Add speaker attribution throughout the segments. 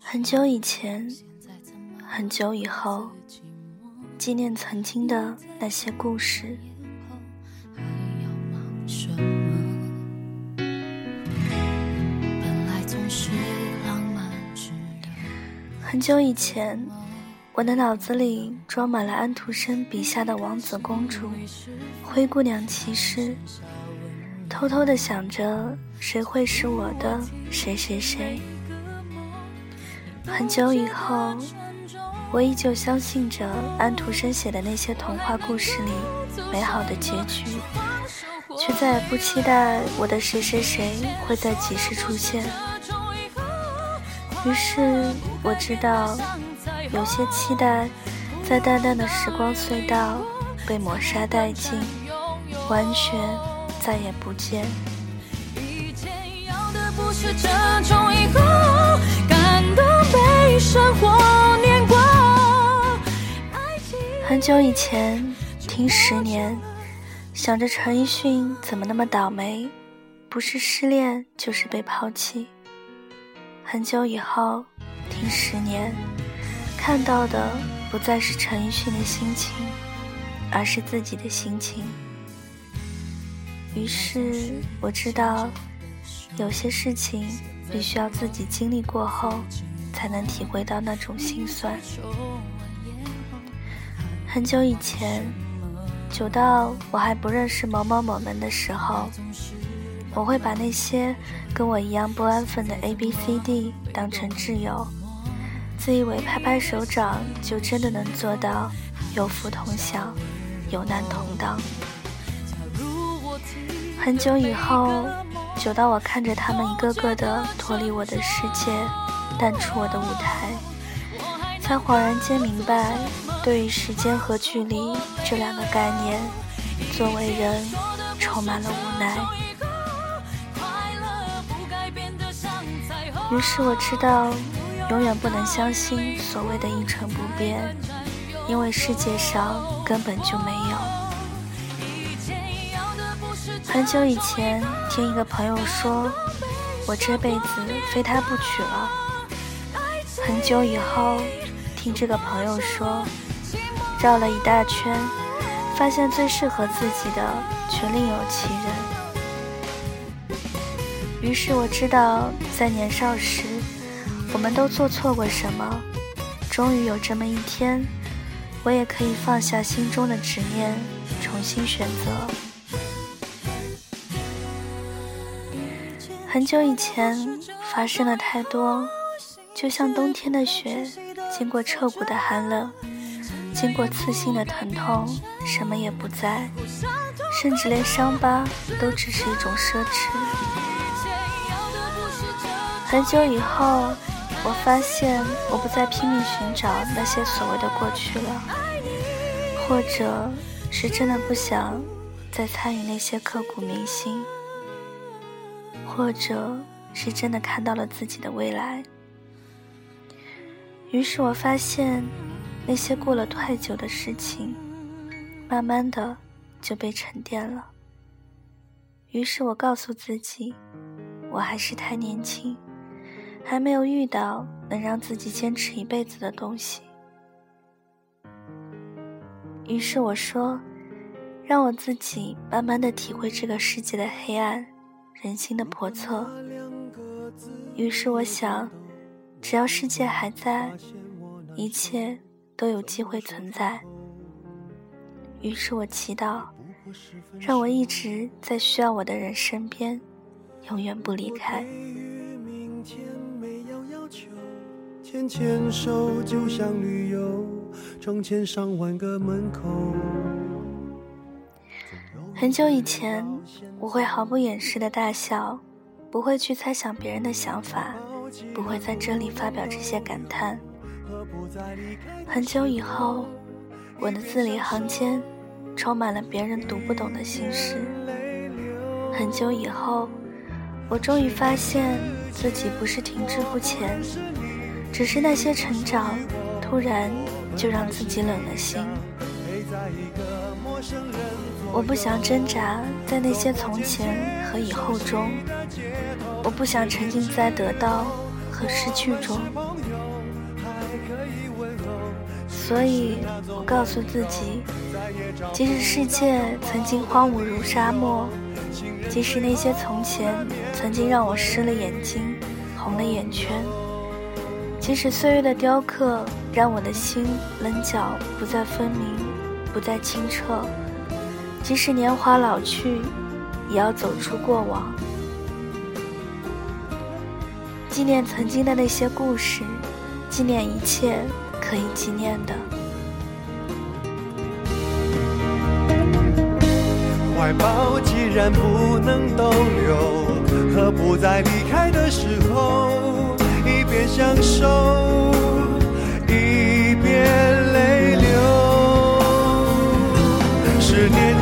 Speaker 1: 很久以前，很久以后，纪念曾经的那些故事。很久以前，我的脑子里装满了安徒生笔下的王子公主、灰姑娘骑士，偷偷的想着谁会是我的谁谁谁。很久以后，我依旧相信着安徒生写的那些童话故事里美好的结局，却再也不期待我的谁谁谁会在几时出现。于是我知道，有些期待在淡淡的时光隧道被抹杀殆尽，完全再也不见。很久以前听十年，想着陈奕迅怎么那么倒霉，不是失恋就是被抛弃。很久以后，听十年，看到的不再是陈奕迅的心情，而是自己的心情。于是我知道，有些事情必须要自己经历过后，才能体会到那种心酸。很久以前，久到我还不认识某某某们的时候。我会把那些跟我一样不安分的 A、B、C、D 当成挚友，自以为拍拍手掌就真的能做到有福同享、有难同当。很久以后，久到我看着他们一个个的脱离我的世界，淡出我的舞台，才恍然间明白，对于时间和距离这两个概念，作为人充满了无奈。于是我知道，永远不能相信所谓的一成不变，因为世界上根本就没有。很久以前，听一个朋友说，我这辈子非他不娶了。很久以后，听这个朋友说，绕了一大圈，发现最适合自己的却另有其人。于是我知道，在年少时，我们都做错过什么。终于有这么一天，我也可以放下心中的执念，重新选择。很久以前发生了太多，就像冬天的雪，经过彻骨的寒冷，经过刺心的疼痛，什么也不在，甚至连伤疤都只是一种奢侈。很久以后，我发现我不再拼命寻找那些所谓的过去了，或者是真的不想再参与那些刻骨铭心，或者是真的看到了自己的未来。于是我发现，那些过了太久的事情，慢慢的就被沉淀了。于是我告诉自己，我还是太年轻。还没有遇到能让自己坚持一辈子的东西，于是我说：“让我自己慢慢的体会这个世界的黑暗，人心的叵测。”于是我想，只要世界还在，一切都有机会存在。于是我祈祷，让我一直在需要我的人身边，永远不离开。牵牵手就像旅游，成千上万个门口。很久以前，我会毫不掩饰的大笑，不会去猜想别人的想法，不会在这里发表这些感叹。很久以后，我的字里行间充满了别人读不懂的心事。很久以后，我终于发现自己不是停滞不前。只是那些成长，突然就让自己冷了心。陪在一个陌生人我不想挣扎在那些从前和以后中，我不想沉浸在得到和失去中。所以我告诉自己，即使世界曾经荒芜如沙漠，即使那些从前曾经让我湿了眼睛、红了眼圈，即使岁月的雕刻让我的心棱角不再分明、不再清澈，即使年华老去，也要走出过往，纪念曾经的那些故事，纪念一切。可以纪念的。
Speaker 2: 怀抱既然不能逗留，何不在离开的时候，一边享受，一边泪流？十年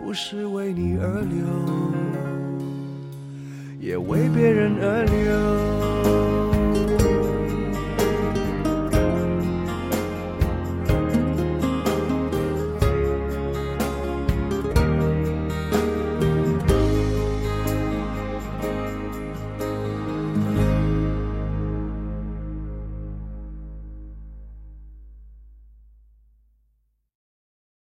Speaker 2: 不是为你而流，也为别人而流。